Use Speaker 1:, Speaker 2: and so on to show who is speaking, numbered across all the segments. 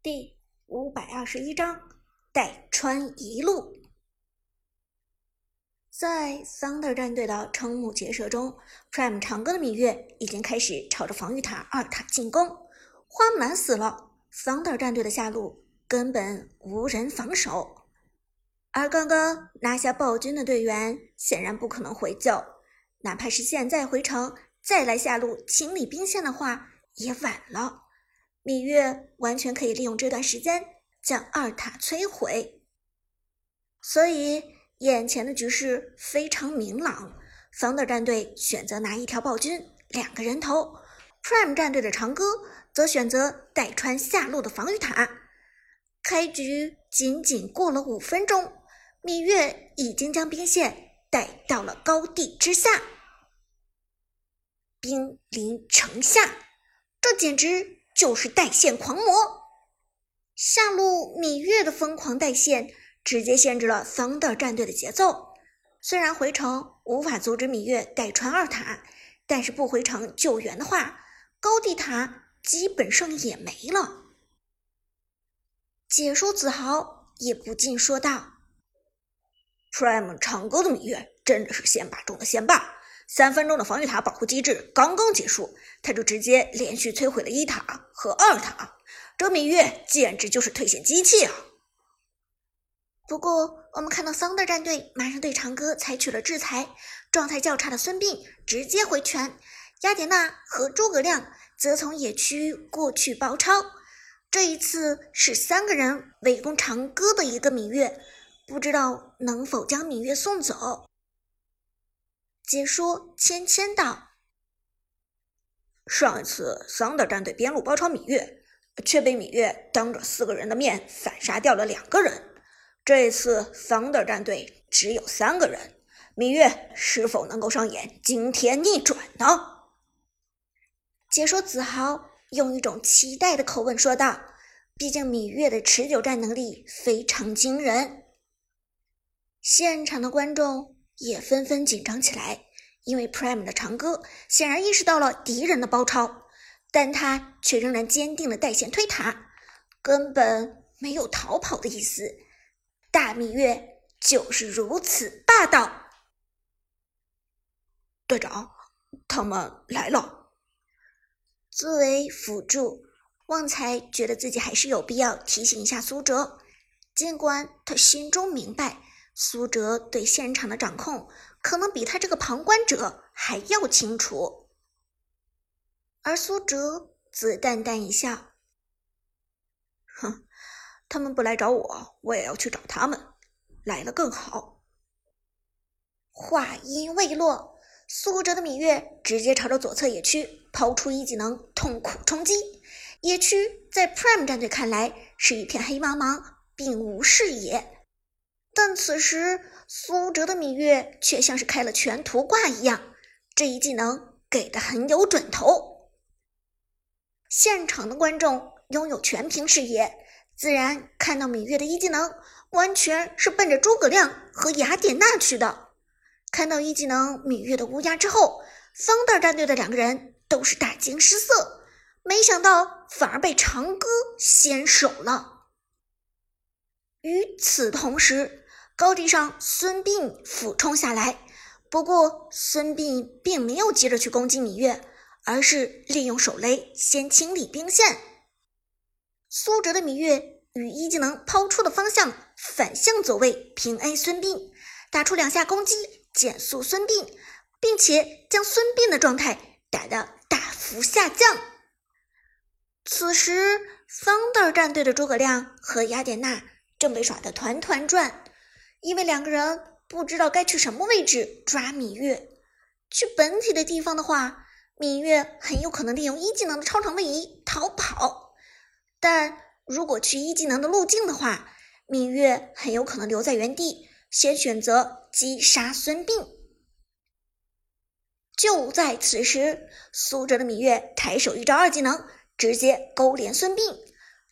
Speaker 1: 第五百二十一章带川一路。在 Thunder 战队的瞠目结舌中，Prime 长歌的芈月已经开始朝着防御塔二塔进攻。花木兰死了，Thunder 战队的下路根本无人防守。而刚刚拿下暴君的队员显然不可能回救，哪怕是现在回城再来下路清理兵线的话，也晚了。芈月完全可以利用这段时间将二塔摧毁，所以眼前的局势非常明朗。方的战队选择拿一条暴君，两个人头；Prime 战队的长歌则选择带穿下路的防御塔。开局仅仅过了五分钟，芈月已经将兵线带到了高地之下，兵临城下，这简直……就是带线狂魔，下路芈月的疯狂带线直接限制了 Thunder 战队的节奏。虽然回城无法阻止芈月带穿二塔，但是不回城救援的话，高地塔基本上也没了。解说子豪也不禁说道
Speaker 2: ：“Prime 唱歌的芈月真的是先霸中的先霸。”三分钟的防御塔保护机制刚刚结束，他就直接连续摧毁了一塔和二塔，这芈月简直就是退线机器啊！
Speaker 1: 不过，我们看到桑德战队马上对长歌采取了制裁，状态较差的孙膑直接回拳，雅典娜和诸葛亮则从野区过去包抄。这一次是三个人围攻长歌的一个芈月，不知道能否将芈月送走。解说芊芊道：“
Speaker 2: 上一次桑德战队边路包抄芈月，却被芈月当着四个人的面反杀掉了两个人。这一次桑德战队只有三个人，芈月是否能够上演惊天逆转呢？”
Speaker 1: 解说子豪用一种期待的口吻说道：“毕竟芈月的持久战能力非常惊人。”现场的观众。也纷纷紧张起来，因为 Prime 的长歌显然意识到了敌人的包抄，但他却仍然坚定的带线推塔，根本没有逃跑的意思。大芈月就是如此霸道。
Speaker 2: 队长，他们来了。
Speaker 1: 作为辅助，旺财觉得自己还是有必要提醒一下苏哲，尽管他心中明白。苏哲对现场的掌控可能比他这个旁观者还要清楚，而苏哲则淡淡一笑：“
Speaker 2: 哼，他们不来找我，我也要去找他们，来了更好。”
Speaker 1: 话音未落，苏哲的芈月直接朝着左侧野区抛出一技能，痛苦冲击。野区在 Prime 战队看来是一片黑茫茫，并无视野。但此时，苏哲的芈月却像是开了全图挂一样，这一技能给的很有准头。现场的观众拥有全屏视野，自然看到芈月的一技能完全是奔着诸葛亮和雅典娜去的。看到一技能芈月的乌鸦之后，方袋战队的两个人都是大惊失色，没想到反而被长歌先手了。与此同时，高地上，孙膑俯冲下来。不过，孙膑并没有急着去攻击芈月，而是利用手雷先清理兵线。苏哲的芈月与一技能抛出的方向反向走位，平 A 孙膑，打出两下攻击，减速孙膑，并且将孙膑的状态打得大幅下降。此时，方袋战队的诸葛亮和雅典娜正被耍得团团转。因为两个人不知道该去什么位置抓芈月，去本体的地方的话，芈月很有可能利用一技能的超长位移逃跑；但如果去一技能的路径的话，芈月很有可能留在原地，先选择击杀孙膑。就在此时，苏哲的芈月抬手一招二技能，直接勾连孙膑。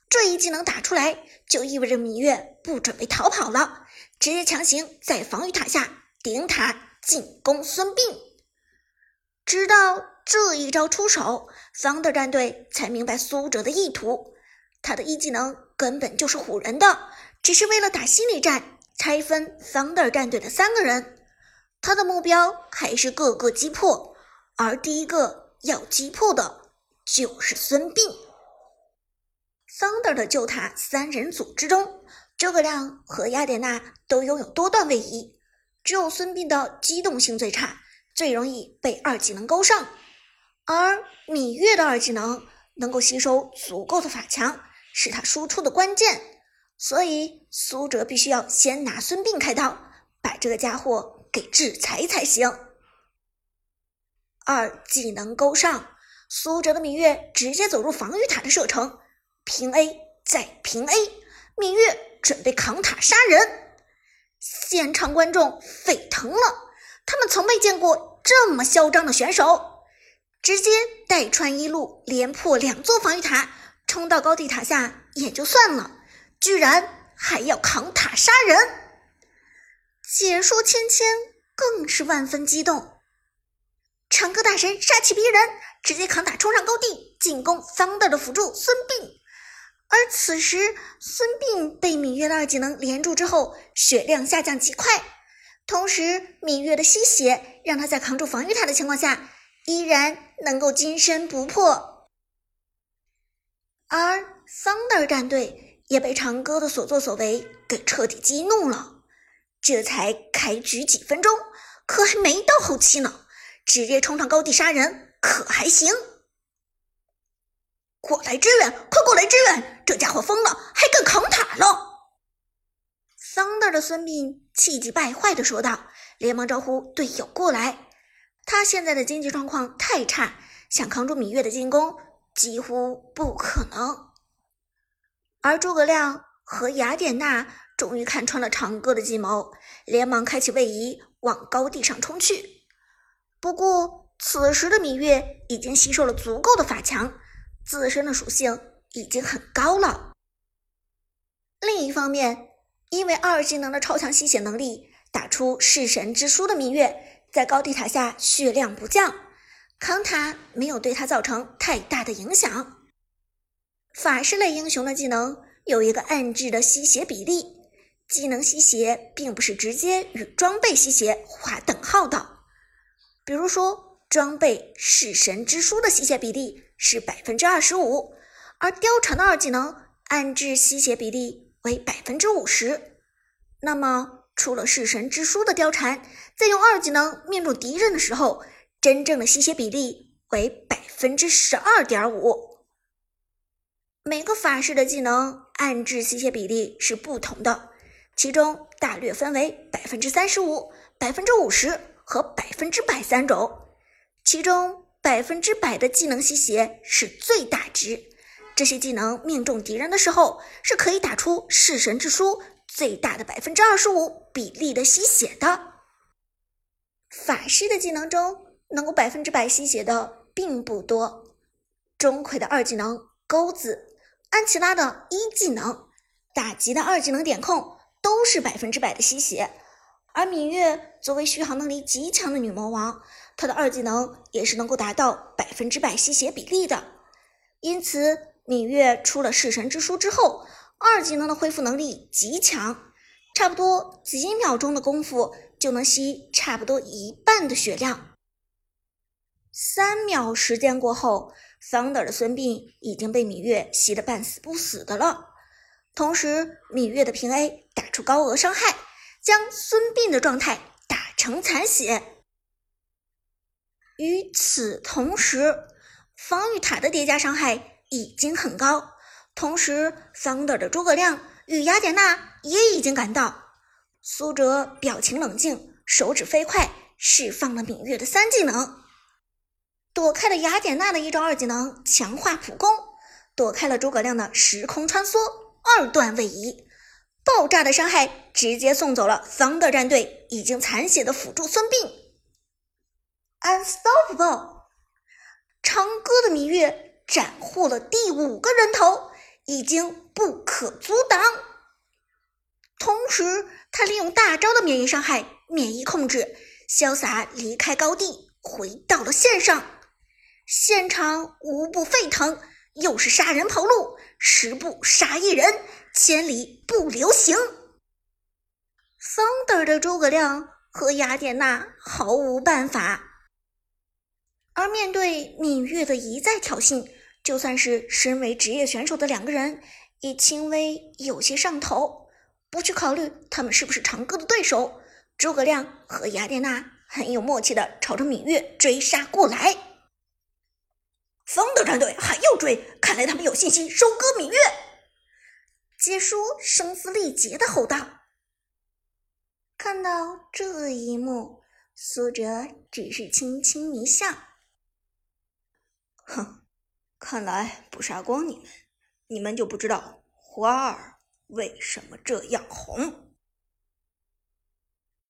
Speaker 1: 这一技能打出来，就意味着芈月不准备逃跑了。直接强行在防御塔下顶塔进攻孙膑，直到这一招出手，方的战队才明白苏哲的意图。他的一技能根本就是唬人的，只是为了打心理战，拆分 Thunder 战队的三个人。他的目标还是个个击破，而第一个要击破的就是孙膑。桑德的旧塔三人组之中，诸葛亮和雅典娜都拥有多段位移，只有孙膑的机动性最差，最容易被二技能勾上。而芈月的二技能能够吸收足够的法强，是他输出的关键，所以苏哲必须要先拿孙膑开刀，把这个家伙给制裁才行。二技能勾上，苏哲的芈月直接走入防御塔的射程。平 A 再平 A，芈月准备扛塔杀人，现场观众沸腾了，他们从没见过这么嚣张的选手，直接带穿一路连破两座防御塔，冲到高地塔下也就算了，居然还要扛塔杀人。解说芊芊更是万分激动，长歌大神杀气逼人，直接扛塔冲上高地进攻桑德的辅助孙膑。而此时，孙膑被芈月的二技能连住之后，血量下降极快。同时，芈月的吸血让他在扛住防御塔的情况下，依然能够金身不破。而 Thunder 战队也被长歌的所作所为给彻底激怒了。这才开局几分钟，可还没到后期呢，直接冲上高地杀人，可还行？过来支援，快过来支援！这家伙疯了，还敢扛塔了桑德的孙膑气急败坏的说道，连忙招呼队友过来。他现在的经济状况太差，想扛住芈月的进攻几乎不可能。而诸葛亮和雅典娜终于看穿了长歌的计谋，连忙开启位移往高地上冲去。不过，此时的芈月已经吸收了足够的法强。自身的属性已经很高了。另一方面，因为二技能的超强吸血能力，打出弑神之书的芈月在高地塔下血量不降，扛塔没有对他造成太大的影响。法师类英雄的技能有一个暗置的吸血比例，技能吸血并不是直接与装备吸血划等号的，比如说。装备弑神之书的吸血比例是百分之二十五，而貂蝉的二技能暗制吸血比例为百分之五十。那么，出了弑神之书的貂蝉，在用二技能命中敌人的时候，真正的吸血比例为百分之十二点五。每个法师的技能暗制吸血比例是不同的，其中大略分为百分之三十五、百分之五十和百分之百三种。其中百分之百的技能吸血是最大值，这些技能命中敌人的时候是可以打出弑神之书最大的百分之二十五比例的吸血的。法师的技能中能够百分之百吸血的并不多，钟馗的二技能钩子，安琪拉的一技能，打击的二技能点控都是百分之百的吸血，而芈月作为续航能力极强的女魔王。他的二技能也是能够达到百分之百吸血比例的，因此芈月出了弑神之书之后，二技能的恢复能力极强，差不多几秒钟的功夫就能吸差不多一半的血量。三秒时间过后，Thunder 的孙膑已经被芈月吸得半死不死的了，同时芈月的平 A 打出高额伤害，将孙膑的状态打成残血。与此同时，防御塔的叠加伤害已经很高。同时，Thunder 的诸葛亮与雅典娜也已经赶到。苏哲表情冷静，手指飞快，释放了芈月的三技能，躲开了雅典娜的一招二技能强化普攻，躲开了诸葛亮的时空穿梭二段位移，爆炸的伤害直接送走了 Thunder 战队已经残血的辅助孙膑。Unstoppable，长歌的芈月斩获了第五个人头，已经不可阻挡。同时，他利用大招的免疫伤害、免疫控制，潇洒离开高地，回到了线上。现场无不沸腾，又是杀人跑路，十步杀一人，千里不留行。Thunder 的诸葛亮和雅典娜毫无办法，而面对芈月的一再挑衅，就算是身为职业选手的两个人，也轻微有些上头。不去考虑他们是不是长歌的对手，诸葛亮和雅典娜很有默契的朝着芈月追杀过来。
Speaker 2: 方德战队还要追，看来他们有信心收割芈月。
Speaker 1: 杰叔声嘶力竭的吼道。看到这一幕，苏哲只是轻轻一笑：“
Speaker 2: 哼，看来不杀光你们，你们就不知道花儿为什么这样红。”